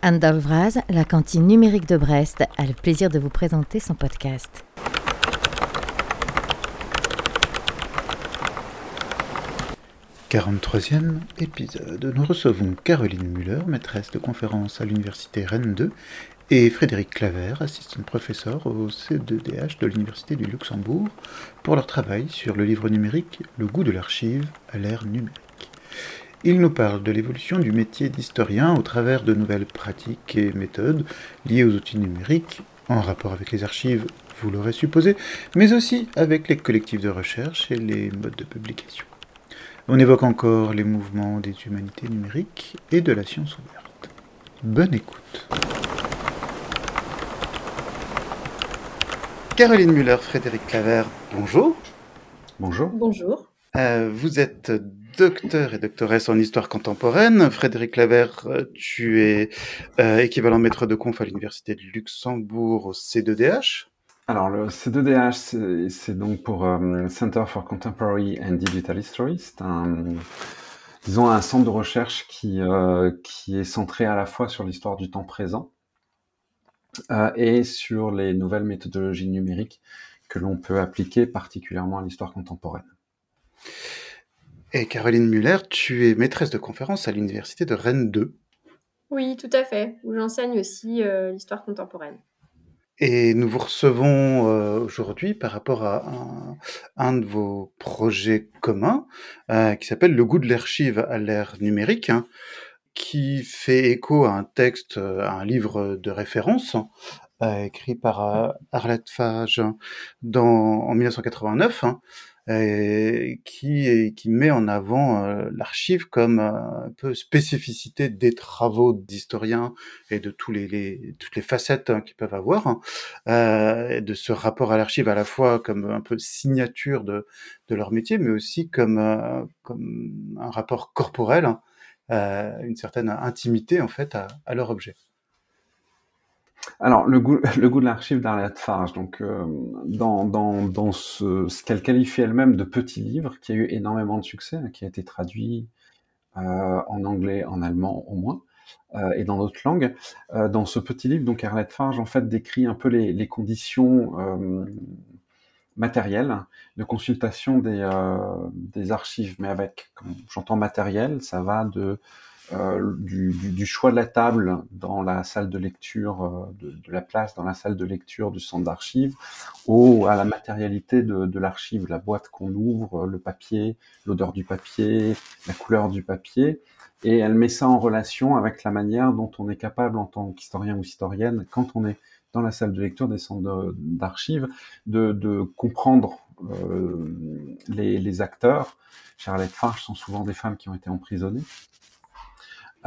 Anne Dolvraz, la cantine numérique de Brest, a le plaisir de vous présenter son podcast. « 43e épisode. Nous recevons Caroline Muller, maîtresse de conférence à l'université Rennes 2, et Frédéric Claver, assistant professeur au C2DH de l'université du Luxembourg, pour leur travail sur le livre numérique Le goût de l'archive à l'ère numérique. Il nous parle de l'évolution du métier d'historien au travers de nouvelles pratiques et méthodes liées aux outils numériques, en rapport avec les archives, vous l'aurez supposé, mais aussi avec les collectifs de recherche et les modes de publication. On évoque encore les mouvements des humanités numériques et de la science ouverte. Bonne écoute. Caroline Muller, Frédéric Claver, bonjour. Bonjour. Bonjour. Euh, vous êtes docteur et doctoresse en histoire contemporaine. Frédéric Claver, tu es euh, équivalent maître de conf à l'université de Luxembourg au C2DH. Alors le C2DH, c'est donc pour euh, Center for Contemporary and Digital History. C'est un, disons, un centre de recherche qui, qui est centré à la fois sur l'histoire du temps présent et sur les nouvelles méthodologies numériques que l'on peut appliquer particulièrement à l'histoire contemporaine. Et Caroline Muller, tu es maîtresse de conférence à l'université de Rennes 2. Oui, tout à fait, où j'enseigne aussi euh, l'histoire contemporaine. Et nous vous recevons euh, aujourd'hui par rapport à un, de vos projets communs euh, qui s'appelle Le goût de l'archive à l'ère numérique, hein, qui fait écho à un texte, à un livre de référence écrit par Arlette Fage dans, en 1989 qui, qui met en avant euh, l'archive comme euh, un peu spécificité des travaux d'historiens et de tous les, toutes les facettes hein, qu'ils peuvent avoir, hein, euh, de ce rapport à l'archive à la fois comme un peu signature de, de leur métier, mais aussi comme, comme un rapport corporel, hein, une certaine intimité en fait à leur objet. Alors, le goût, le goût de l'archive d'Arlette Farge, donc euh, dans, ce, qu'elle qualifie elle-même de petit livre, qui a eu énormément de succès, hein, qui a été traduit euh, en anglais, en allemand au moins, euh, et dans d'autres langues. Dans ce petit livre, donc Arlette Farge en fait décrit un peu les, conditions matérielles de consultation des, des archives, mais avec, j'entends matériel, ça va de euh, du, du, du, choix de la table dans la salle de lecture, euh, de, de, la place dans la salle de lecture du centre d'archives, au à la matérialité de, de l'archive, la boîte qu'on ouvre, le papier, l'odeur du papier, la couleur du papier, et elle met ça en relation avec la manière dont on est capable en tant qu'historien ou historienne, quand on est dans la salle de lecture des centres d'archives, de, de, comprendre euh, les, les, acteurs. Charlotte Farge sont souvent des femmes qui ont été emprisonnées euh,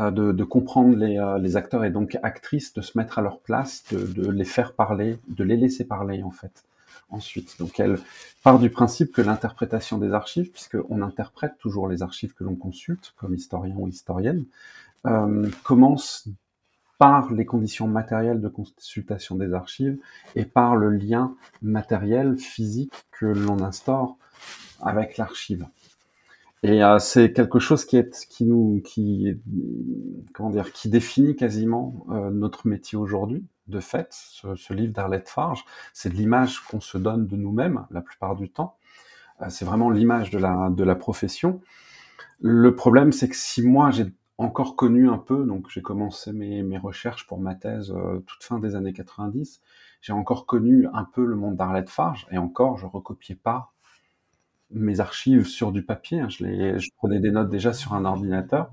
de, de, comprendre les, euh, les, acteurs et donc actrices, de se mettre à leur place, de, de, les faire parler, de les laisser parler en fait. Ensuite, donc elle part du principe que l'interprétation des archives, puisqu'on interprète toujours les archives que l'on consulte comme historien ou historienne, euh, commence par les conditions matérielles de consultation des archives et par le lien matériel, physique que l'on instaure avec l'archive. Et euh, c'est quelque chose qui est qui nous qui comment dire qui définit quasiment euh, notre métier aujourd'hui. De fait, ce, livre d'Arlette Farge, c'est de l'image qu'on se donne de nous-mêmes la plupart du temps. Euh, c'est vraiment l'image de la de la profession. Le problème, c'est que si moi j'ai encore connu un peu, donc j'ai commencé mes, mes recherches pour ma thèse toute fin des années 90, j'ai encore connu un peu le monde d'Arlette Farge, et encore, je recopiais pas mes archives sur du papier. Hein. Je, prenais des notes déjà sur un ordinateur.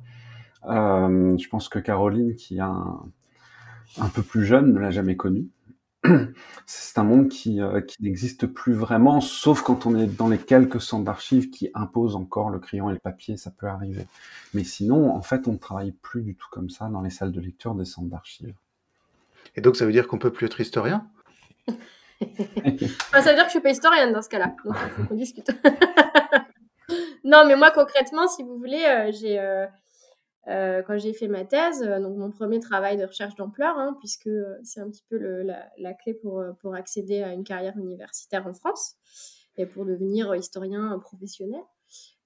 Euh, je pense que Caroline, qui est un, un peu plus jeune, ne l'a jamais connu. C'est un monde qui, euh, qui n'existe plus vraiment, sauf quand on est dans les quelques centres d'archives qui imposent encore le crayon et le papier, ça peut arriver. Mais sinon, en fait, on ne travaille plus du tout comme ça dans les salles de lecture des centres d'archives. Et donc, ça veut dire qu'on peut plus être historien? ça veut dire que je suis pas historienne dans ce cas-là. Discute. non, mais moi concrètement, si vous voulez, euh, j'ai euh, euh, quand j'ai fait ma thèse, donc mon premier travail de recherche d'ampleur, hein, puisque c'est un petit peu la, clé pour accéder à une carrière universitaire en France et pour devenir historien professionnel.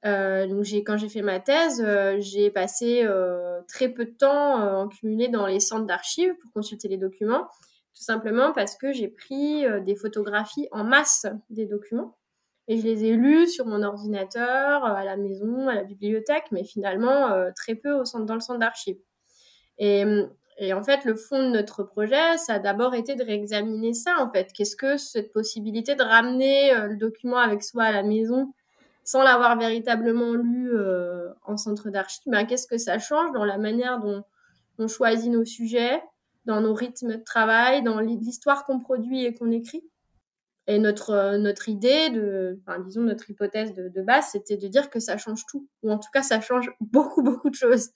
Donc quand j'ai fait ma thèse, j'ai passé très peu de temps en cumulé dans les centres d'archives pour consulter les documents, tout simplement parce que j'ai pris des photographies en masse des documents et je les ai lus sur mon ordinateur, à la maison, à la bibliothèque, mais finalement très peu au centre, dans le centre d'archives. Et, et en fait, le fond de notre projet, ça a d'abord été de réexaminer ça, en fait. Qu'est-ce que cette possibilité de ramener le document avec soi à la maison sans l'avoir véritablement lu euh, en centre d'archives, ben, qu'est-ce que ça change dans la manière dont on choisit nos sujets, dans nos rythmes de travail, dans l'histoire qu'on produit et qu'on écrit. Et notre, euh, notre idée, enfin, disons notre hypothèse de, base, c'était de dire que ça change tout, ou en tout cas ça change beaucoup, beaucoup de choses.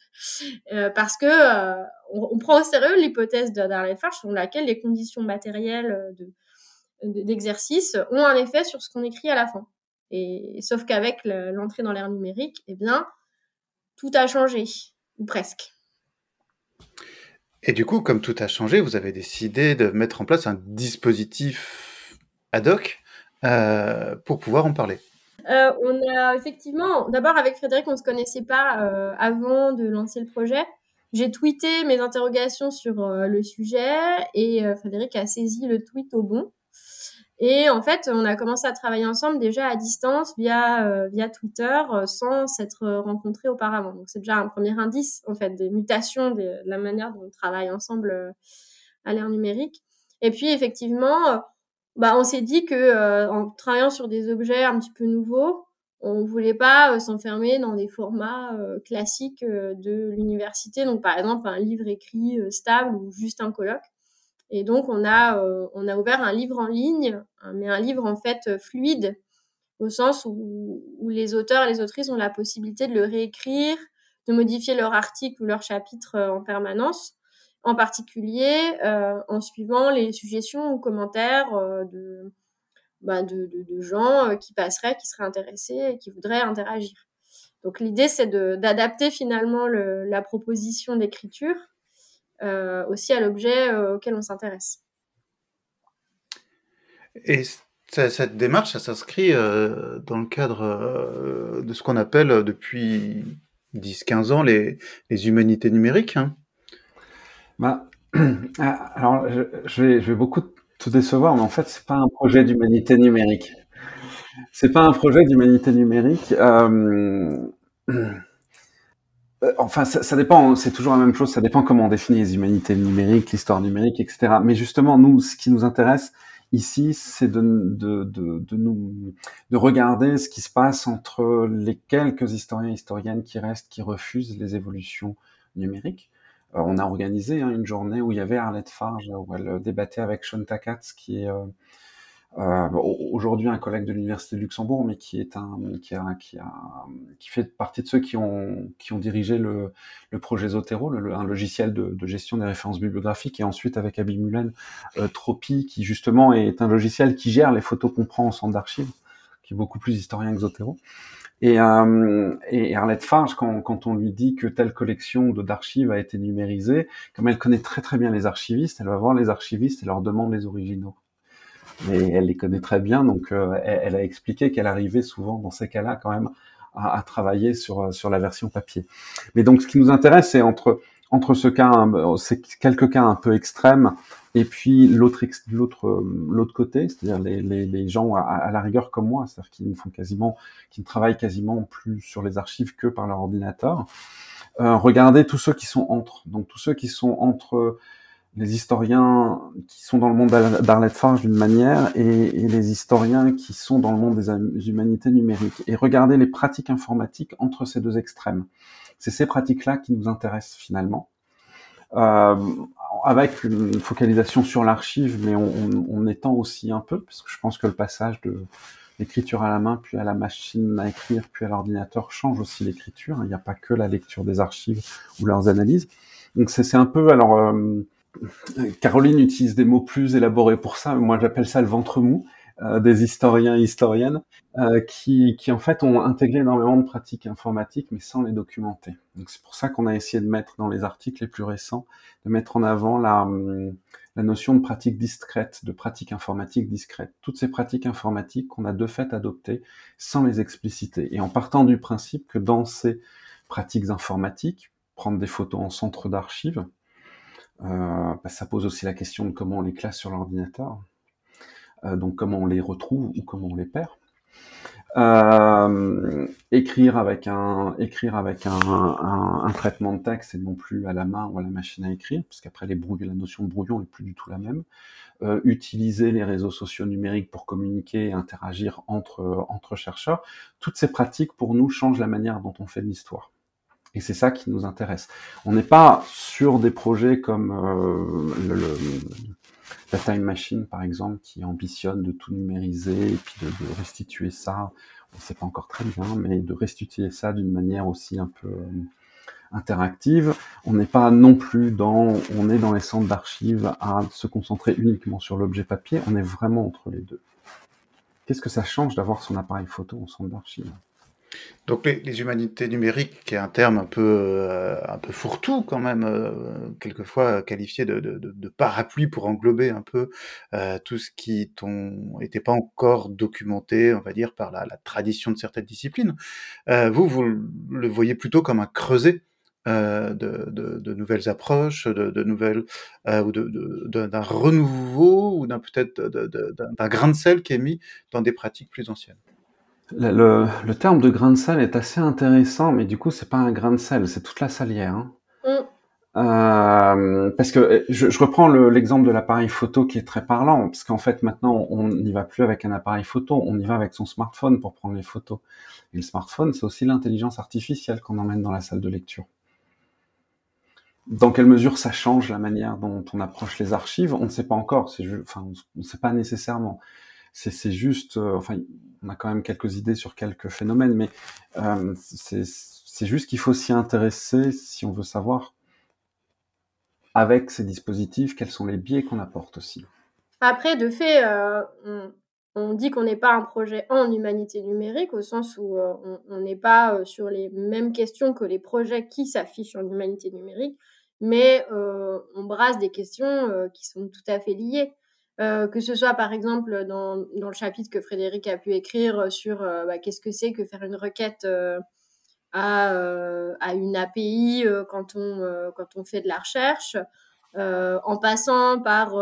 Euh, parce que euh, on, prend au sérieux l'hypothèse d'Arlette Farge selon laquelle les conditions matérielles de, d'exercice ont un effet sur ce qu'on écrit à la fin. Et sauf qu'avec l'entrée dans l'ère numérique, eh bien, tout a changé, ou presque. Et du coup, comme tout a changé, vous avez décidé de mettre en place un dispositif ad hoc euh, pour pouvoir en parler. Euh, on a effectivement, d'abord avec Frédéric, on ne se connaissait pas euh, avant de lancer le projet. J'ai tweeté mes interrogations sur le sujet et Frédéric a saisi le tweet au bon. Et en fait, on a commencé à travailler ensemble déjà à distance via euh, via Twitter euh, sans s'être rencontrés auparavant. Donc c'est déjà un premier indice en fait des mutations de la manière dont on travaille ensemble euh, à l'ère numérique. Et puis effectivement, bah on s'est dit que en travaillant sur des objets un petit peu nouveaux, on voulait pas s'enfermer dans des formats classiques de l'université. Donc par exemple un livre écrit stable ou juste un colloque. Et donc, on a, euh, on a ouvert un livre en ligne, hein, mais un livre en fait euh, fluide, au sens où, où, les auteurs et les autrices ont la possibilité de le réécrire, de modifier leur article ou leur chapitre euh, en permanence, en particulier euh, en suivant les suggestions ou commentaires de, bah, de, de, gens qui passeraient, qui seraient intéressés et qui voudraient interagir. Donc l'idée, c'est d'adapter finalement le, la proposition d'écriture aussi à l'objet euh, auquel on s'intéresse. Et cette démarche, ça s'inscrit euh, dans le cadre de ce qu'on appelle depuis 10-15 ans les, les, humanités numériques. Hein? Bah, ah, alors, je, je, vais, je vais beaucoup te décevoir, mais en fait, c'est pas un projet d'humanité numérique. C'est pas un projet d'humanité numérique. Euh, Euh, enfin, ça, ça dépend, c'est toujours la même chose, ça dépend comment on définit les humanités numériques, l'histoire numérique, etc. Mais justement, nous, ce qui nous intéresse ici, c'est de, de, de, de, nous, de regarder ce qui se passe entre les quelques historiens et historiennes qui restent, qui refusent les évolutions numériques. Euh, on a organisé hein, une journée où il y avait Arlette Farge, où elle débattait avec Sean Takats, qui est... Euh, euh, aujourd'hui un collègue de l'université de Luxembourg, mais qui est un qui a qui a qui fait partie de ceux qui ont qui ont dirigé le, le projet Zotero, le, un logiciel de, de, gestion des références bibliographiques, et ensuite avec Abby Mullen, euh, Tropi, qui justement est un logiciel qui gère les photos qu'on prend en centre d'archives, qui est beaucoup plus historien que Zotero. Et, euh, et Arlette Farge, quand, quand on lui dit que telle collection d'archives a été numérisée, comme elle connaît très très bien les archivistes, elle va voir les archivistes et leur demande les originaux mais elle les connaît très bien, donc euh, elle, a expliqué qu'elle arrivait souvent dans ces cas-là quand même à, à, travailler sur euh, sur la version papier. Mais donc ce qui nous intéresse, c'est entre entre ce cas, c'est quelques cas un peu extrêmes, et puis l'autre l'autre euh, l'autre côté, c'est-à-dire les, les, les, gens à, à, la rigueur comme moi, c'est-à-dire qui ne font quasiment, qui ne travaillent quasiment plus sur les archives que par leur ordinateur. Euh, regardez tous ceux qui sont entre, donc tous ceux qui sont entre les historiens qui sont dans le monde d'Arlette Farge d'une manière et, les historiens qui sont dans le monde des humanités numériques. Et regarder les pratiques informatiques entre ces deux extrêmes. C'est ces pratiques-là qui nous intéressent finalement. Euh, avec une focalisation sur l'archive, mais on, étend aussi un peu, parce que je pense que le passage de l'écriture à la main, puis à la machine à écrire, puis à l'ordinateur change aussi l'écriture. Il n'y a pas que la lecture des archives ou leurs analyses. Donc c'est un peu, alors... Euh, Caroline utilise des mots plus élaborés pour ça. Moi, j'appelle ça le ventre mou. euh, des historiens et historiennes euh, qui, qui en fait ont intégré énormément de pratiques informatiques mais sans les documenter. Donc c'est pour ça qu'on a essayé de mettre dans les articles les plus récents, de mettre en avant la, hum, la notion de pratique discrète, de pratique informatique discrète. Toutes ces pratiques informatiques qu'on a de fait adoptées sans les expliciter et en partant du principe que dans ces pratiques informatiques, prendre des photos en centre d'archives, bah, ça pose aussi la question de comment on les classe sur l'ordinateur. Euh, donc comment on les retrouve ou comment on les perd. Euh, écrire avec un écrire avec un, un, traitement de texte et non plus à la main ou à la machine à écrire, parce qu'après les brouillons, la notion de brouillon est plus du tout la même. Euh, utiliser les réseaux sociaux numériques pour communiquer et interagir entre entre chercheurs. Toutes ces pratiques pour nous changent la manière dont on fait de l'histoire. Et c'est ça qui nous intéresse. On n'est pas sur des projets comme euh, la Time Machine, par exemple, qui ambitionne de tout numériser et puis de, de restituer ça, on ne sait pas encore très bien, mais de restituer ça d'une manière aussi un peu euh, interactive. On n'est pas non plus dans, on est dans les centres d'archives à se concentrer uniquement sur l'objet papier, on est vraiment entre les deux. Qu'est-ce que ça change d'avoir son appareil photo en centre d'archives? Donc les, humanités numériques, qui est un terme un peu, euh, un peu fourre-tout quand même, euh, quelquefois qualifié de, de, parapluie pour englober un peu euh, tout ce qui n'était pas encore documenté, on va dire, par la, tradition de certaines disciplines. Euh, vous, vous le voyez plutôt comme un creuset de, de, nouvelles approches, de, nouvelles ou d'un renouveau ou d'un peut-être d'un grain de sel qui est mis dans des pratiques plus anciennes. Le, le, terme de grain de sel est assez intéressant, mais du coup, c'est pas un grain de sel, c'est toute la salière. Hein. Mm. Euh, parce que je, je reprends l'exemple le, de l'appareil photo qui est très parlant, parce qu'en fait, maintenant, on n'y va plus avec un appareil photo, on y va avec son smartphone pour prendre les photos. Et le smartphone, c'est aussi l'intelligence artificielle qu'on emmène dans la salle de lecture. Dans quelle mesure ça change la manière dont on approche les archives On ne sait pas encore. Enfin, on ne sait pas nécessairement c'est juste, euh, enfin, on a quand même quelques idées sur quelques phénomènes, mais euh, c'est juste qu'il faut s'y intéresser si on veut savoir avec ces dispositifs quels sont les biais qu'on apporte aussi. Après, de fait, euh, on, dit qu'on n'est pas un projet en humanité numérique au sens où on n'est pas sur les mêmes questions que les projets qui s'affichent en humanité numérique, mais on brasse des questions qui sont tout à fait liées. Euh, que ce soit par exemple dans, dans, le chapitre que Frédéric a pu écrire sur euh, bah, qu'est-ce que c'est que faire une requête euh, à, à, une API quand, on, quand on fait de la recherche, en passant par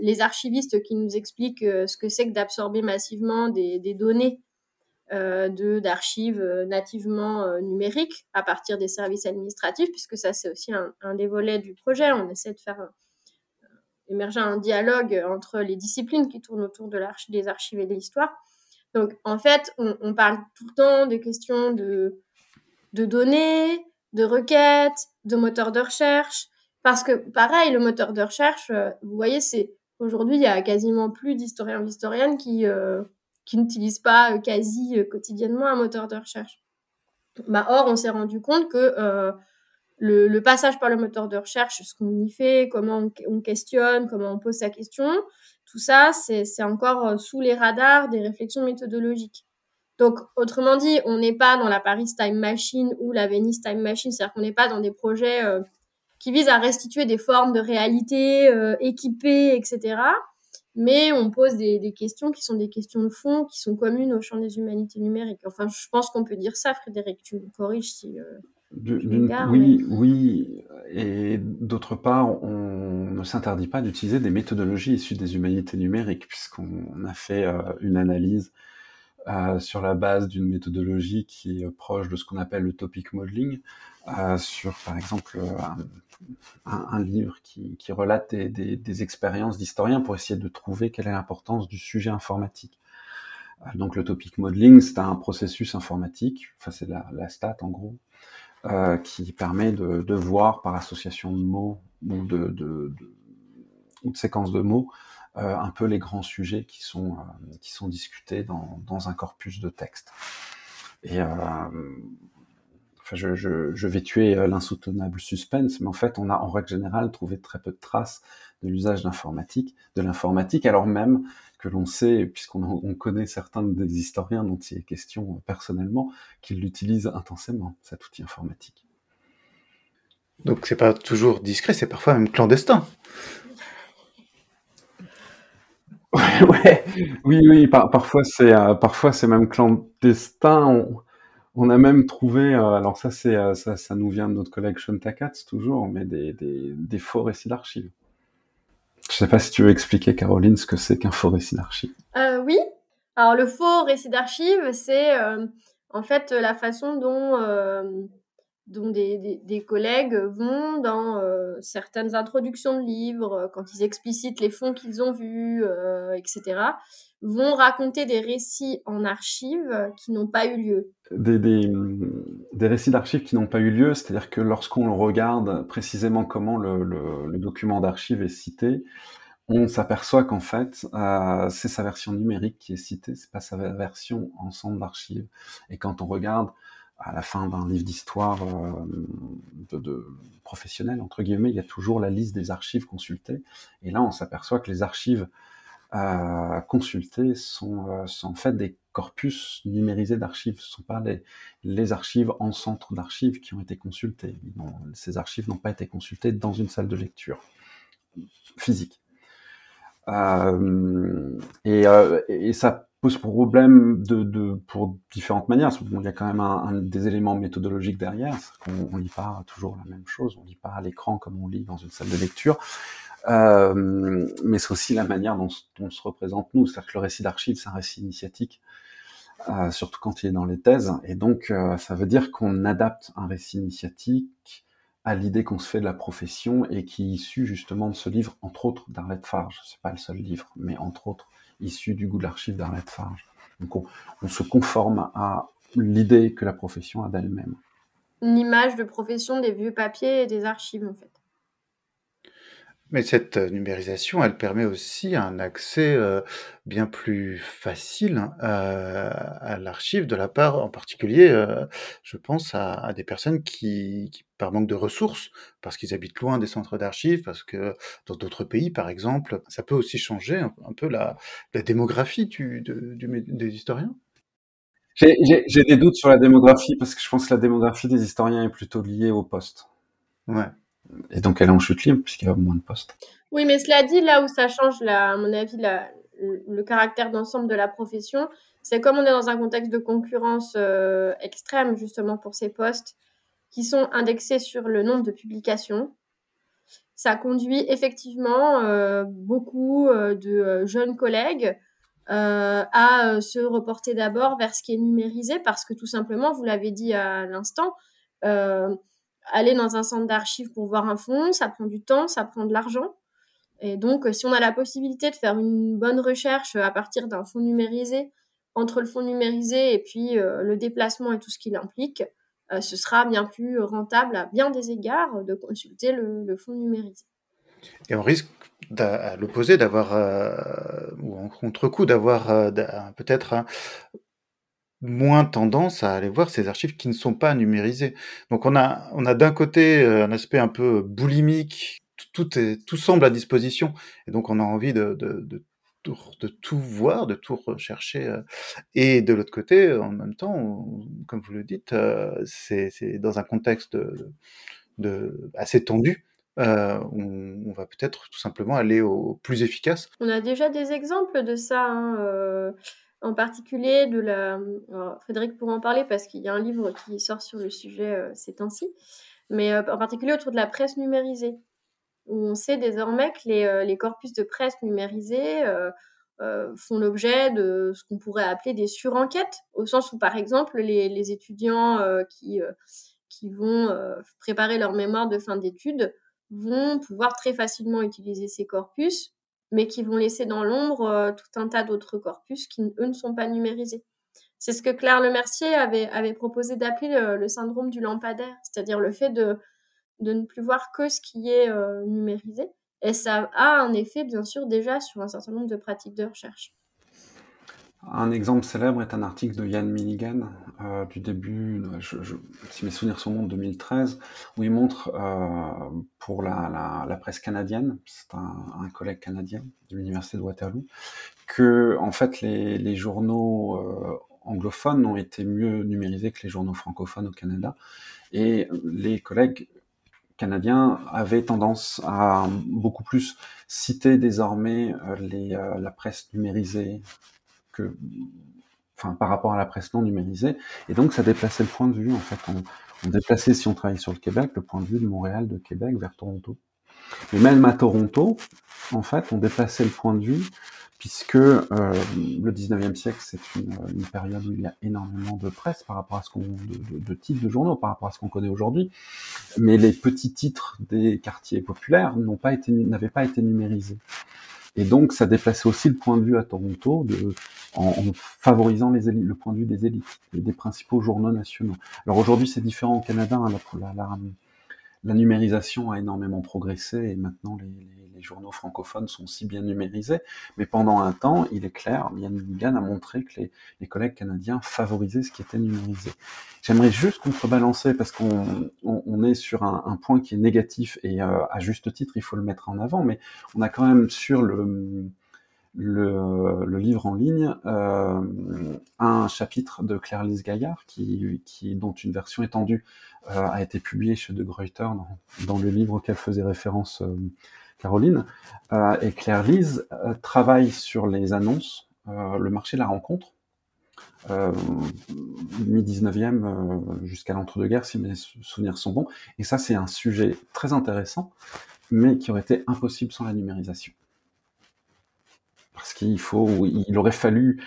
les archivistes qui nous expliquent ce que c'est que d'absorber massivement des, des données de d'archives nativement numériques à partir des services administratifs, puisque ça c'est aussi un, des volets du projet. On essaie de faire émerger un dialogue entre les disciplines qui tournent autour de des archives et de l'histoire. Donc, en fait, on, parle tout le temps des questions de, de données, de requêtes, de moteurs de recherche. Parce que, pareil, le moteur de recherche, euh, vous voyez, c'est aujourd'hui, il y a quasiment plus d'historiens d'historiennes qui, euh, qui n'utilisent pas euh, quasi quotidiennement un moteur de recherche. Bah, or, on s'est rendu compte que le, le, passage par le moteur de recherche, ce qu'on y fait, comment on, on, questionne, comment on pose sa question, tout ça, c'est encore euh, sous les radars des réflexions méthodologiques. Donc, autrement dit, on n'est pas dans la Paris Time Machine ou la Venice Time Machine, c'est-à-dire qu'on n'est pas dans des projets euh, qui visent à restituer des formes de réalité euh, équipées, etc. Mais on pose des, des, questions qui sont des questions de fond, qui sont communes au champ des humanités numériques. Enfin, je pense qu'on peut dire ça, Frédéric, tu me corriges si... Euh, oui, mais... oui, et d'autre part, on ne s'interdit pas d'utiliser des méthodologies issues des humanités numériques, puisqu'on a fait euh, une analyse euh, sur la base d'une méthodologie qui est proche de ce qu'on appelle le topic modeling, euh, sur par exemple un, un, un livre qui, qui relate des, des, des expériences d'historiens pour essayer de trouver quelle est l'importance du sujet informatique. Euh, donc le topic modeling, c'est un processus informatique, enfin c'est la, la stat en gros, euh, qui permet de, de, voir par association de mots ou de, de, de, séquences de mots euh, un peu les grands sujets qui sont, euh, qui sont discutés dans, dans, un corpus de texte. Et euh, enfin, je, je, je, vais tuer l'insoutenable suspense, mais en fait, on a en règle générale trouvé très peu de traces de l'usage d'informatique, de l'informatique, alors même que l'on sait, puisqu'on on connaît certains des historiens dont il est question personnellement, qui l'utilisent intensément, cet outil informatique. Donc c'est pas toujours discret, c'est parfois même clandestin. ouais, oui, oui, parfois c'est euh, parfois c'est même clandestin. On, a même trouvé, euh, alors ça c'est euh, ça, ça, nous vient de notre collègue Sean Takatz toujours, mais des, des, des faux récits d'archives. Je sais pas si tu veux expliquer, Caroline, ce que c'est qu'un faux récit d'archives. oui. Alors le faux récit d'archives, c'est en fait la façon dont dont des, des, collègues vont dans euh, certaines introductions de livres, euh, quand ils explicitent les fonds qu'ils ont vus, euh, etc., vont raconter des récits en archives qui n'ont pas eu lieu. Des, des, récits d'archives qui n'ont pas eu lieu, c'est-à-dire que lorsqu'on regarde précisément comment le, le, document d'archives est cité, on s'aperçoit qu'en fait, c'est sa version numérique qui est citée, c'est pas sa version ensemble d'archives. Et quand on regarde à la fin d'un livre d'histoire euh, de, de, professionnel, entre guillemets, il y a toujours la liste des archives consultées. Et là, on s'aperçoit que les archives euh, consultées sont, euh, sont, en fait des corpus numérisés d'archives. Ce ne sont pas les, les, archives en centre d'archives qui ont été consultées. ces archives n'ont pas été consultées dans une salle de lecture physique. Euh, et, euh, et, ça pose problème de, pour différentes manières. il y a quand même des éléments méthodologiques derrière. On, on lit pas toujours la même chose. On lit pas à l'écran comme on lit dans une salle de lecture. Euh, mais c'est aussi la manière dont, dont, on se représente nous. C'est-à-dire que le récit d'archives, c'est un récit initiatique, euh, surtout quand il est dans les thèses. Et donc, euh, ça veut dire qu'on adapte un récit initiatique à l'idée qu'on se fait de la profession et qui est issue justement de ce livre, entre autres d'Arlette Farge. C'est pas le seul livre, mais entre autres issu du goût de l'archive d'Arlette Farge. Donc on, se conforme à l'idée que la profession a d'elle-même. Une image de profession des vieux papiers et des archives en fait. Mais cette euh, numérisation, elle permet aussi un accès euh, bien plus facile euh, à l'archive de la part, en particulier, je pense à, des personnes qui, par manque de ressources, parce qu'ils habitent loin des centres d'archives, parce que dans d'autres pays, par exemple, ça peut aussi changer un, peu la, démographie du, des historiens. J'ai des doutes sur la démographie, parce que je pense que la démographie des historiens est plutôt liée au poste. Ouais. Et donc elle est en chute libre puisqu'il y a moins de postes. Oui, mais cela dit, là où ça change, à mon avis, le caractère d'ensemble de la profession, c'est comme on est dans un contexte de concurrence euh, extrême, justement, pour ces postes qui sont indexés sur le nombre de publications. Ça conduit effectivement euh, beaucoup euh, de jeunes collègues à se reporter d'abord vers ce qui est numérisé parce que tout simplement, vous l'avez dit à l'instant, aller dans un centre d'archives pour voir un fonds, ça prend du temps, ça prend de l'argent. Et donc, si on a la possibilité de faire une bonne recherche à partir d'un fonds numérisé, entre le fonds numérisé et puis euh, le déplacement et tout ce qu'il implique, euh, ce sera bien plus rentable à bien des égards de consulter le, fonds numérisé. Et on risque à l'opposé d'avoir, euh, ou en contre-coup, d'avoir peut-être moins tendance à aller voir ces archives qui ne sont pas numérisées. Donc on a, on a d'un côté euh, un aspect un peu boulimique, tout, est, tout semble à disposition, et donc on a envie de, de, de, tout voir, de tout rechercher. Euh. Et de l'autre côté, en même temps, comme vous le dites, euh, c'est dans un contexte de, assez tendu. On, va peut-être tout simplement aller au plus efficace. On a déjà des exemples de ça. Hein, euh en particulier de la. Frédéric pourra en parler parce qu'il y a un livre qui sort sur le sujet euh, ces temps-ci, mais euh, en particulier autour de la presse numérisée, où on sait désormais que les, euh, les corpus de presse numérisés font l'objet de ce qu'on pourrait appeler des surenquêtes, au sens où, par exemple, les, les étudiants qui, qui vont préparer leur mémoire de fin d'études vont pouvoir très facilement utiliser ces corpus mais qui vont laisser dans l'ombre euh, tout un tas d'autres corpus qui, eux, ne sont pas numérisés. C'est ce que Claire Lemercier avait, avait proposé d'appeler le, syndrome du lampadaire, c'est-à-dire le fait de, de ne plus voir que ce qui est euh, numérisé. Et ça a un effet, bien sûr, déjà sur un certain nombre de pratiques de recherche. Un exemple célèbre est un article de Yann Milligan euh, du début, je, si mes souvenirs sont bons, de 2013, où il montre euh, pour la, presse canadienne, c'est un, collègue canadien de l'université de Waterloo, que en fait les, journaux euh, anglophones ont été mieux numérisés que les journaux francophones au Canada, et les collègues canadiens avaient tendance à beaucoup plus citer désormais euh, euh, la presse numérisée par rapport à la presse non numérisée. Et donc, ça déplaçait le point de vue, en fait. On, déplaçait, si on travaillait sur le Québec, le point de vue de Montréal, de Québec vers Toronto. Et même à Toronto, en fait, on déplaçait le point de vue puisque euh, le 19e siècle, c'est une, période où il y a énormément de presse par rapport à ce qu'on, de, de, titres de journaux par rapport à ce qu'on connaît aujourd'hui, mais les petits titres des quartiers populaires n'ont pas été, n'avaient pas été numérisés. Et donc, ça déplaçait aussi le point de vue à Toronto de, en, favorisant le point de vue des élites des principaux journaux nationaux. Alors aujourd'hui, c'est différent au Canada. Hein, la, la, la numérisation a énormément progressé et maintenant les, journaux francophones sont si bien numérisés. Mais pendant un temps, il est clair, Yann Milligan a montré que les, collègues canadiens favorisaient ce qui était numérisé. J'aimerais juste contrebalancer parce qu'on on, on est sur un, un, point qui est négatif et euh, à juste titre, il faut le mettre en avant. Mais on a quand même sur le le, le, livre en ligne euh, un chapitre de Claire-Lise Gaillard qui, qui, dont une version étendue euh, a été publiée chez De Gruyter dans, dans le livre auquel faisait référence euh, Caroline. Euh, et Claire-Lise euh, travaille sur les annonces, euh, le marché de la rencontre, mi-19e jusqu'à l'entre-deux-guerres, si mes souvenirs sont bons. Et ça, c'est un sujet très intéressant, mais qui aurait été impossible sans la numérisation parce qu'il faut, il aurait fallu,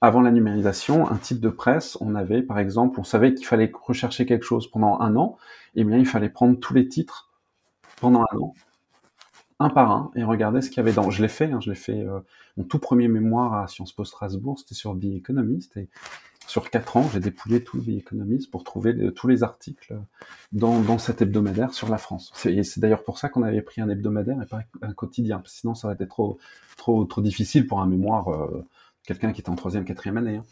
avant la numérisation, un type de presse, on avait, par exemple, on savait qu'il fallait rechercher quelque chose pendant un an, et eh bien, il fallait prendre tous les titres pendant un an, un par un, et regarder ce qu'il y avait dans. Je l'ai fait, hein, je l'ai fait. Euh, mon tout premier mémoire à Sciences Po Strasbourg, c'était sur The Economist, sur quatre ans, j'ai dépouillé tout The Economist pour trouver tous les articles dans, cet hebdomadaire sur la France. C'est d'ailleurs pour ça qu'on avait pris un hebdomadaire et pas un quotidien, sinon ça aurait été trop difficile pour un mémoire, euh, quelqu'un qui était en troisième, quatrième année. Hein.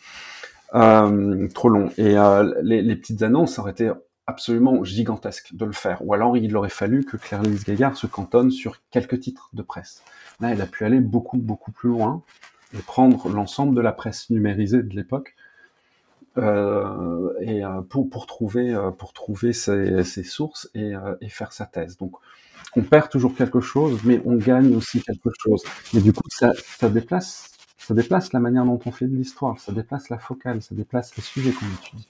Euh, trop long. Et euh, les, les, petites annonces, ça aurait été absolument gigantesque de le faire. Ou alors il aurait fallu que Claire-Lise Gaillard se cantonne sur quelques titres de presse. Là, elle a pu aller beaucoup, beaucoup plus loin et prendre l'ensemble de la presse numérisée de l'époque euh, et euh, pour, pour trouver euh, pour trouver ses, sources et, et, faire sa thèse. Donc on perd toujours quelque chose, mais on gagne aussi quelque chose. Et du coup, ça, ça déplace ça déplace la manière dont on fait de l'histoire, ça déplace la focale, ça déplace les sujets qu'on étudie.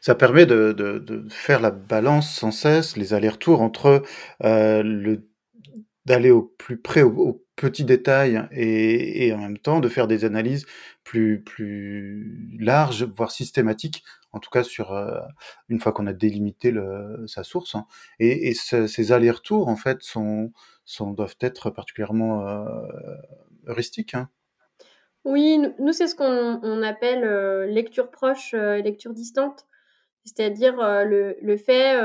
Ça permet de, de, faire la balance sans cesse, les allers-retours entre le d'aller au plus près, au, au petits détails et, et, en même temps de faire des analyses plus, plus larges, voire systématiques, en tout cas sur euh, une fois qu'on a délimité le, sa source. Hein. Et, et ce, ces allers-retours, en fait, sont, sont, doivent être particulièrement euh, heuristiques. Hein. Oui, nous, c'est ce qu'on on appelle euh, lecture proche, euh, lecture distante. C'est-à-dire euh, le, le fait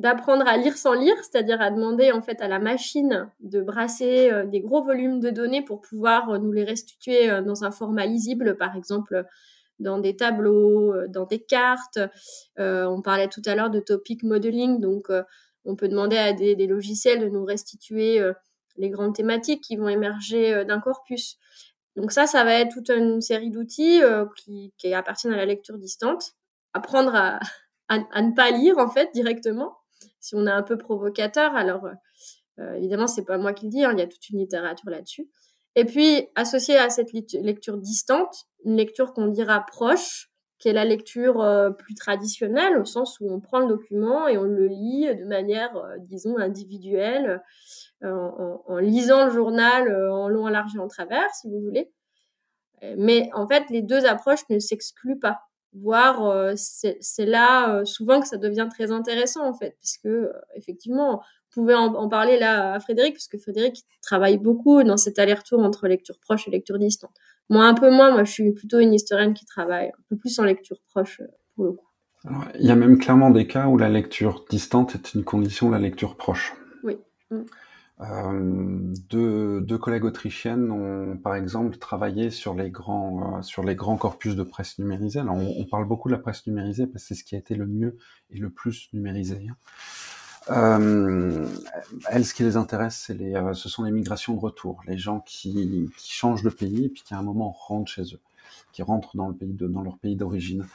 d'apprendre à lire sans lire, c'est-à-dire à demander en fait à la machine de brasser euh, des gros volumes de données pour pouvoir euh, nous les restituer euh, dans un format lisible, par exemple dans des tableaux, dans des cartes. on parlait tout à l'heure de topic modeling, donc on peut demander à des, logiciels de nous restituer les grandes thématiques qui vont émerger d'un corpus. Donc ça, ça va être toute une série d'outils qui, appartiennent à la lecture distante. Apprendre à, à, à, ne pas lire en fait directement si on est un peu provocateur. Alors, euh, évidemment, c'est pas moi qui le dis, hein, il y a toute une littérature là-dessus. Et puis, associé à cette lecture distante, une lecture qu'on dira proche, qui est la lecture euh, plus traditionnelle, au sens où on prend le document et on le lit de manière, euh, disons, individuelle, euh, en, en, lisant le journal euh, en long, en large et en travers, si vous voulez. Mais en fait, les deux approches ne s'excluent pas voire euh, c'est là euh, souvent que ça devient très intéressant en fait, puisque euh, effectivement, vous pouvez en, en, parler là à Frédéric, puisque Frédéric travaille beaucoup dans cet aller-retour entre lecture proche et lecture distante. Moi un peu moins, moi je suis plutôt une historienne qui travaille un peu plus en lecture proche pour le coup. Alors, il y a même clairement des cas où la lecture distante est une condition de la lecture proche. Oui. Mm. Euh, deux, collègues autrichiennes ont, par exemple, travaillé sur les grands, euh, sur les grands corpus de presse numérisée. Alors, on, parle beaucoup de la presse numérisée parce que c'est ce qui a été le mieux et le plus numérisé. Hein. Euh, elles, ce qui les intéresse, ce sont les migrations de retour, les gens qui, qui, changent de pays et puis qui à un moment rentrent chez eux, qui rentrent dans le pays de, dans leur pays d'origine.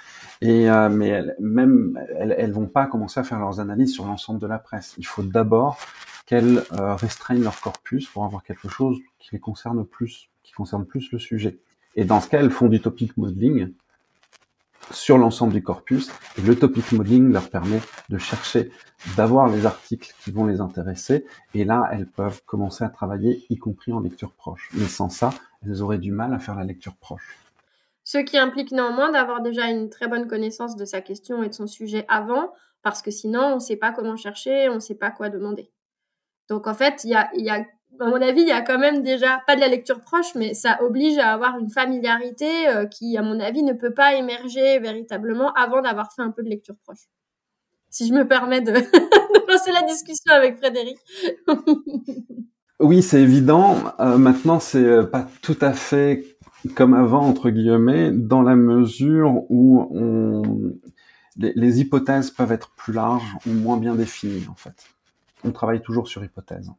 Et euh, mais elles, même elles, vont pas commencer à faire leurs analyses sur l'ensemble de la presse. Il faut d'abord qu'elles euh, restreignent leur corpus pour avoir quelque chose qui les concerne plus, qui concerne plus le sujet. Et dans ce cas, elles font du topic modeling sur l'ensemble du corpus. Le topic modeling leur permet de chercher, d'avoir les articles qui vont les intéresser. Et là, elles peuvent commencer à travailler, y compris en lecture proche. Mais sans ça, elles auraient du mal à faire la lecture proche. Ce qui implique néanmoins d'avoir déjà une très bonne connaissance de sa question et de son sujet avant, parce que sinon, on ne sait pas comment chercher, on ne sait pas quoi demander. Donc en fait, il y a, y a, à mon avis, il y a quand même déjà pas de la lecture proche, mais ça oblige à avoir une familiarité euh, qui, à mon avis, ne peut pas émerger véritablement avant d'avoir fait un peu de lecture proche. Si je me permets de, lancer la discussion avec Frédéric. oui, c'est évident. Euh, maintenant, c'est euh, pas tout à fait comme avant entre guillemets, dans la mesure où on, les, les hypothèses peuvent être plus larges ou moins bien définies en fait on travaille toujours sur hypothèse.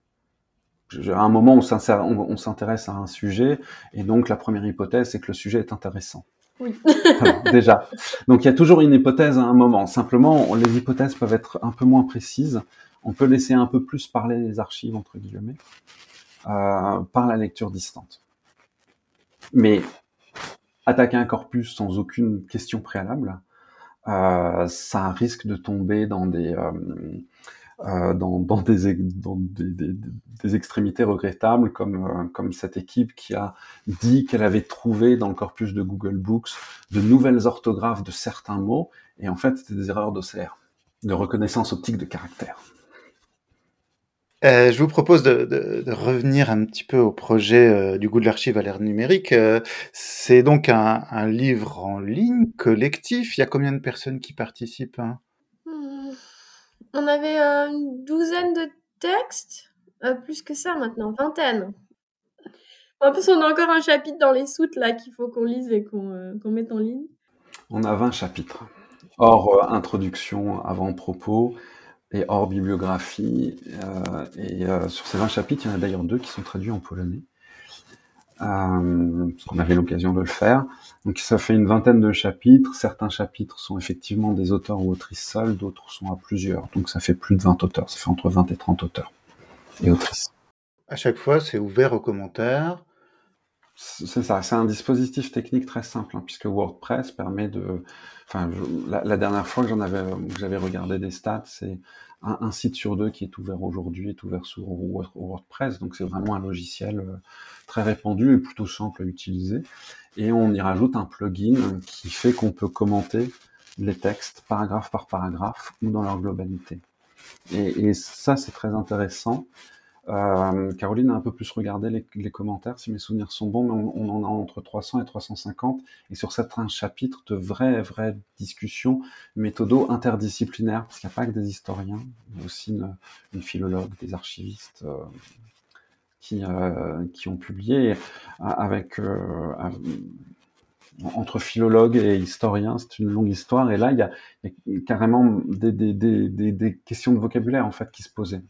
À un moment, on s'intéresse à un sujet, et donc la première hypothèse, c'est que le sujet est intéressant. Oui. déjà. Donc il y a toujours une hypothèse à un moment. Simplement, les hypothèses peuvent être un peu moins précises. On peut laisser un peu plus parler les archives, entre guillemets, euh, par la lecture distante. Mais attaquer un corpus sans aucune question préalable, euh, ça risque de tomber dans des... Euh, euh, dans, dans, des, dans des, des, des, extrémités regrettables, comme, euh, comme cette équipe qui a dit qu'elle avait trouvé dans le corpus de Google Books de nouvelles orthographes de certains mots, et en fait c'était des erreurs d'OCR, de reconnaissance optique de caractère. Euh, je vous propose de, de, de, revenir un petit peu au projet euh, du goût de l'archive à l'ère numérique. Euh, c'est donc un, un, livre en ligne collectif. Il y a combien de personnes qui participent hein? On avait euh, une douzaine de textes, euh, plus que ça maintenant, vingtaine. En plus, on a encore un chapitre dans les soutes là qu'il faut qu'on lise et qu'on euh, mette en ligne. On a 20 chapitres, hors introduction, avant-propos et hors bibliographie. et sur ces 20 chapitres, il y en a d'ailleurs deux qui sont traduits en polonais euh, parce qu'on avait l'occasion de le faire. Donc ça fait une vingtaine de chapitres. Certains chapitres sont effectivement des auteurs ou autrices seuls, d'autres sont à plusieurs. Donc ça fait plus de 20 auteurs, ça fait entre 20 et 30 auteurs et autrices. À chaque fois, c'est ouvert aux commentaires. C'est ça, c'est un dispositif technique très simple, hein, puisque WordPress permet de... Enfin, la, dernière fois avais, que j'avais regardé des stats, c'est un, site sur deux qui est ouvert aujourd'hui est ouvert sur WordPress, donc c'est vraiment un logiciel euh, très répandu et plutôt simple à utiliser. Et on y rajoute un plugin qui fait qu'on peut commenter les textes paragraphe par paragraphe ou dans leur globalité. Et ça, c'est très intéressant. Euh, Caroline a un peu plus regardé les, commentaires, si mes souvenirs sont bons, mais on, en a entre 300 et 350. Et sur certains chapitres, de vraies, vraies discussions méthodo interdisciplinaires, parce qu'il n'y a pas que des historiens, il y a aussi une, une philologue, des archivistes, euh, qui, euh, qui ont publié avec entre philologues et historiens, c'est une longue histoire. Et là, il y a, carrément des, des, questions de vocabulaire en fait qui se posaient.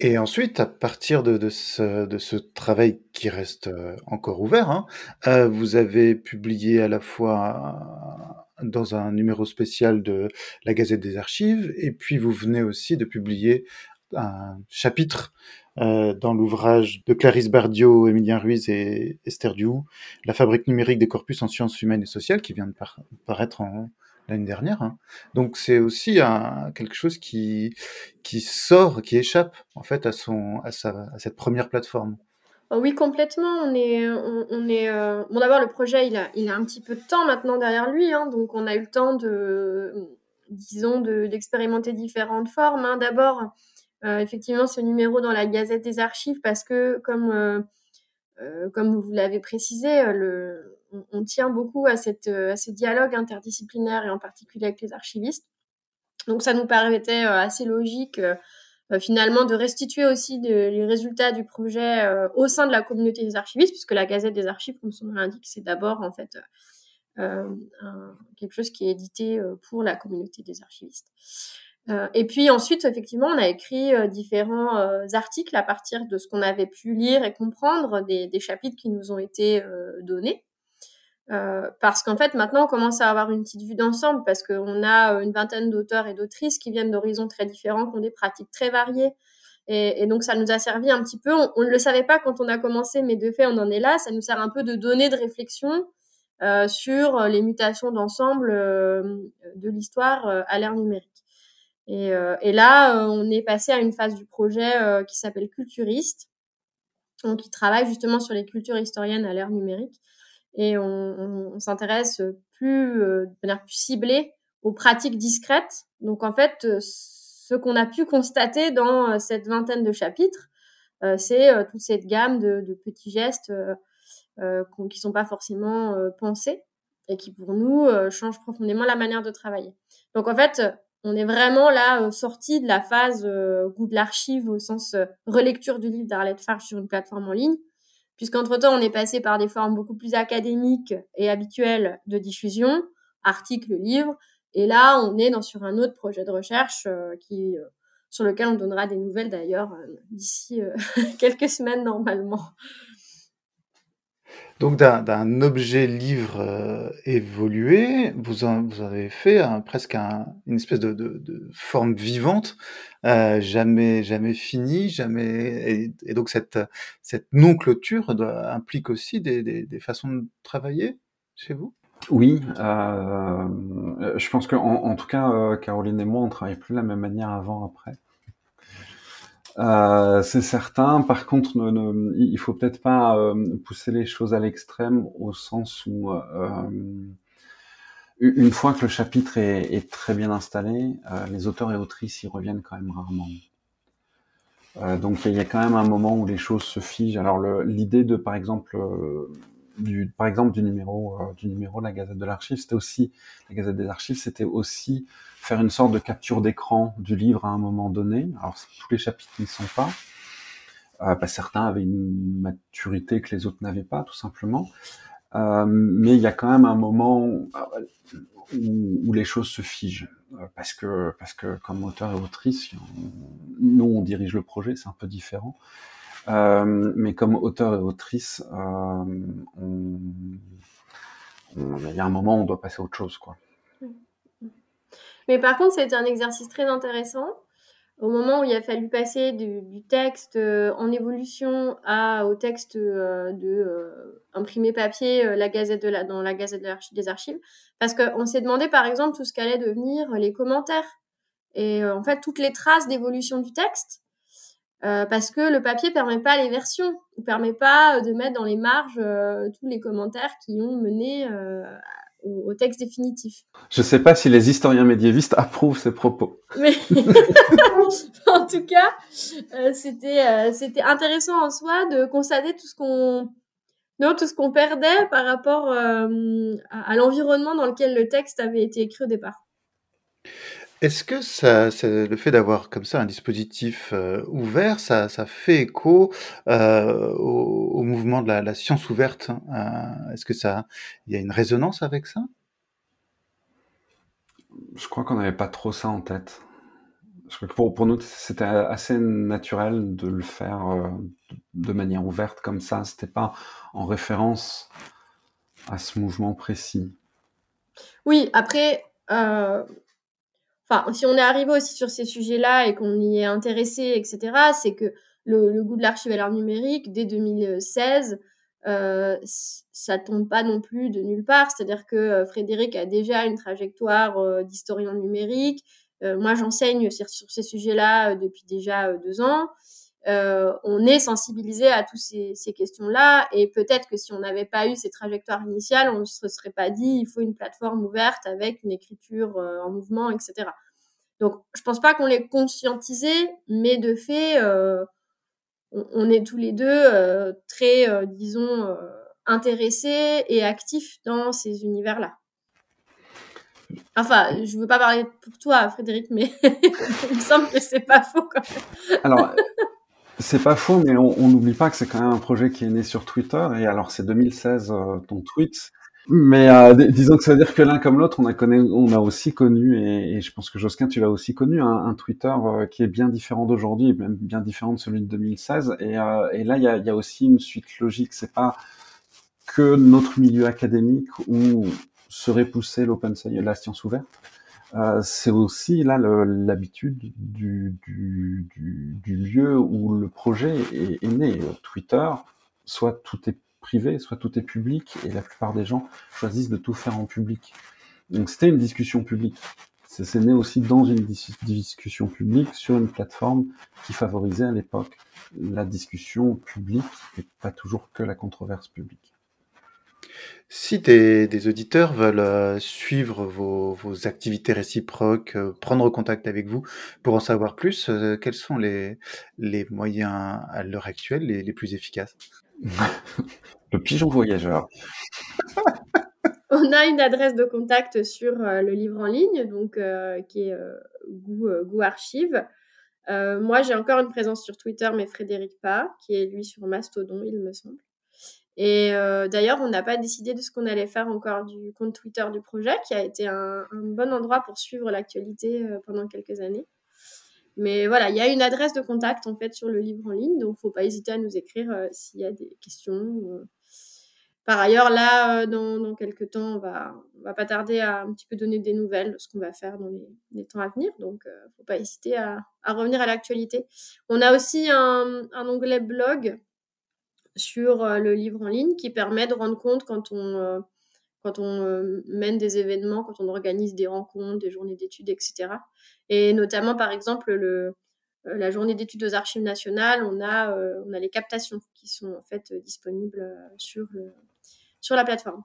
Et ensuite, à partir de, ce, de ce travail qui reste euh, encore ouvert, hein, euh, vous avez publié à la fois dans un numéro spécial de la Gazette des Archives, et puis vous venez aussi de publier un chapitre euh, dans l'ouvrage de Clarisse Bardio, Émilien Ruiz et Esther Duhou, La fabrique numérique des corpus en sciences humaines et sociales, qui vient de par paraître l'année dernière. Hein. Donc c'est aussi un, quelque chose qui, sort, qui échappe en fait à, son, à, sa, cette première plateforme. Oh oui, complètement. On est, on, est. Euh... Bon, d'abord, le projet, il a, il a un petit peu de temps maintenant derrière lui, hein, donc on a eu le temps de, disons, d'expérimenter différentes formes. Hein. D'abord, euh, effectivement ce numéro dans la Gazette des Archives parce que, comme, euh, euh, comme vous l'avez précisé, le, on, tient beaucoup à, cette, à ce dialogue interdisciplinaire et en particulier avec les archivistes. Donc ça nous paraissait assez logique finalement de restituer aussi les résultats du projet au sein de la communauté des archivistes, puisque la Gazette des Archives, comme son nom l'indique, c'est d'abord en fait quelque chose qui est édité pour la communauté des archivistes. et puis ensuite, effectivement, on a écrit différents articles à partir de ce qu'on avait pu lire et comprendre des chapitres qui nous ont été donnés. Euh, parce qu'en fait, maintenant, on commence à avoir une petite vue d'ensemble parce qu'on a euh, une vingtaine d'auteurs et d'autrices qui viennent d'horizons très différents, qui ont des pratiques très variées. Et, donc, ça nous a servi un petit peu. On ne le savait pas quand on a commencé, mais de fait, on en est là. Ça nous sert un peu de données de réflexion euh, sur les mutations d'ensemble euh, de l'histoire à l'ère numérique. Et, et là, on est passé à une phase du projet qui s'appelle Culturiste, donc qui travaille justement sur les cultures historiennes à l'ère numérique et on, s'intéresse plus euh, de manière plus ciblée aux pratiques discrètes. Donc en fait, euh, ce qu'on a pu constater dans euh, cette vingtaine de chapitres, c'est toute cette gamme de, petits gestes euh, qui sont pas forcément pensés et qui pour nous changent profondément la manière de travailler. Donc en fait, on est vraiment là sorti de la phase goût de l'archive au sens relecture du livre d'Arlette Farge sur une plateforme en ligne puisqu'entre-temps, on est passé par des formes beaucoup plus académiques et habituelles de diffusion, articles, livres, et là, on est dans, sur un autre projet de recherche euh, qui, euh, sur lequel on donnera des nouvelles d'ailleurs euh, d'ici quelques semaines normalement. Donc d'un objet livre euh, évolué, vous, en, vous avez fait presque un, une espèce de, de, de forme vivante, euh, jamais jamais finie, jamais et, donc cette cette non clôture implique aussi des, des, des, façons de travailler chez vous? Oui, euh, je pense qu'en en, tout cas, euh, Caroline et moi, on travaille plus de la même manière avant après. Euh, c'est certain. Par contre, ne, ne, il faut peut-être pas euh, pousser les choses à l'extrême au sens où euh, une fois que le chapitre est, très bien installé, les auteurs et autrices y reviennent quand même rarement. Donc il y a quand même un moment où les choses se figent. Alors l'idée de, par exemple, du, par exemple du numéro du numéro de la Gazette de l'Archive, c'était aussi la Gazette des Archives, c'était aussi faire une sorte de capture d'écran du livre à un moment donné. Alors tous les chapitres n'y sont pas. Euh, bah, certains avaient une maturité que les autres n'avaient pas, tout simplement. Euh, mais il y a quand même un moment où, où les choses se figent, euh, parce que parce que comme auteur et autrice, nous on dirige le projet, c'est un peu différent. Euh, mais comme auteur et autrice, euh, il y a un moment où on doit passer à autre chose, quoi. Mais par contre, c'était un exercice très intéressant. Au moment où il a fallu passer du, texte euh, en évolution au texte euh, imprimé papier, dans la Gazette des Archives, parce qu'on s'est demandé par exemple tout ce qu'allait devenir les commentaires et en fait toutes les traces d'évolution du texte. Parce que le papier permet pas les versions, il permet pas de mettre dans les marges tous les commentaires qui ont mené au, texte définitif. Je ne sais pas si les historiens médiévistes approuvent ces propos. Mais en tout cas, euh, c'était euh, c'était intéressant en soi de constater tout ce qu'on non, tout ce qu'on perdait par rapport euh, à, à l'environnement dans lequel le texte avait été écrit au départ. Est-ce que ça, le fait d'avoir comme ça un dispositif euh, ouvert, ça, ça fait écho euh, au, au mouvement de la, la science ouverte euh, Est-ce que ça, il y a une résonance avec ça? Je crois qu'on n'avait pas trop ça en tête. Je crois que pour, pour nous, c'était assez naturel de le faire euh, de manière ouverte comme ça. C'était pas en référence à ce mouvement précis. Oui, après, euh, enfin, si on est arrivé aussi sur ces sujets-là et qu'on y est intéressé, etc., c'est que le, le, goût de l'archive à l'art numérique, dès 2016, euh, ça tombe pas non plus de nulle part. C'est-à-dire que euh, Frédéric a déjà une trajectoire euh, d'historien numérique. Euh, moi, j'enseigne sur, sur, ces sujets-là euh, depuis déjà deux ans. On est sensibilisé à toutes ces, questions-là et peut-être que si on n'avait pas eu ces trajectoires initiales, on ne se serait pas dit il faut une plateforme ouverte avec une écriture en mouvement, etc. Donc, je pense pas qu'on l'ait conscientisé, mais de fait, euh, on, est tous les deux euh, très, euh, disons, intéressés et actifs dans ces univers-là. Enfin, je ne veux pas parler pour toi, Frédéric, mais il me semble que c'est pas faux. Alors, c'est pas faux, mais on n'oublie pas que c'est quand même un projet qui est né sur Twitter. Et alors, c'est 2016 euh, ton tweet. Mais euh, disons que ça veut dire que l'un comme l'autre, on a connu, on a aussi connu, et, je pense que Josquin, tu l'as aussi connu, un, Twitter euh, qui est bien différent d'aujourd'hui, même bien différent de celui de 2016. Et, là, il y a, y a, aussi une suite logique. C'est pas que notre milieu académique où serait poussé l'open science, la science ouverte. Euh, c'est aussi là l'habitude du, du, du, du, lieu où le projet est, est né. Twitter, soit tout est privé, soit tout est public, et la plupart des gens choisissent de tout faire en public. Donc c'était une discussion publique. C'est né aussi dans une discussion publique sur une plateforme qui favorisait à l'époque la discussion publique et pas toujours que la controverse publique. Si des, auditeurs veulent euh, suivre vos, activités réciproques, euh, prendre contact avec vous pour en savoir plus, euh, quels sont les, les moyens à l'heure actuelle les, les plus efficaces? Le pigeon voyageur. On a une adresse de contact sur le livre en ligne, donc qui est Gou, Archive. moi, j'ai encore une présence sur Twitter, mais Frédéric pas, qui est lui sur Mastodon, il me semble. Et d'ailleurs, on n'a pas décidé de ce qu'on allait faire encore du compte Twitter du projet, qui a été un, bon endroit pour suivre l'actualité pendant quelques années. Mais voilà, il y a une adresse de contact en fait sur le livre en ligne, donc faut pas hésiter à nous écrire s'il y a des questions. Par ailleurs, là, dans, quelques temps, on va, va pas tarder à un petit peu donner des nouvelles de ce qu'on va faire dans les, temps à venir. Donc, faut pas hésiter à, revenir à l'actualité. On a aussi un onglet blog sur euh, le livre en ligne qui permet de rendre compte quand on, euh, quand on euh, mène des événements, quand on organise des rencontres, des journées d'études, etc. Et notamment, par exemple, le, la journée d'études aux archives nationales, on a, on a les captations qui sont en fait disponibles sur, sur la plateforme.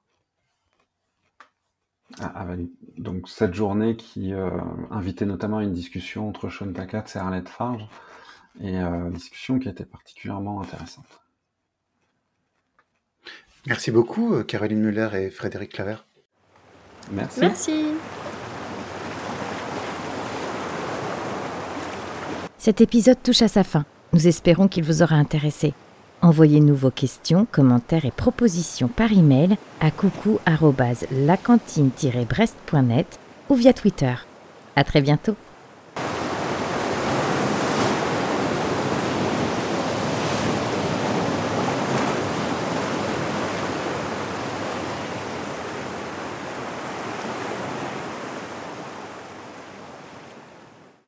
Ah, ah bah, donc cette journée qui invitait notamment une discussion entre Sean Takat et Arlette Farge, et une discussion qui était particulièrement intéressante. Merci beaucoup, euh, Caroline Muller et Frédéric Claver. Merci. Merci. Cet épisode touche à sa fin. Nous espérons qu'il vous aura intéressé. Envoyez-nous vos questions, commentaires et propositions par email à coucou@lacantine-brest.net ou via Twitter. À très bientôt.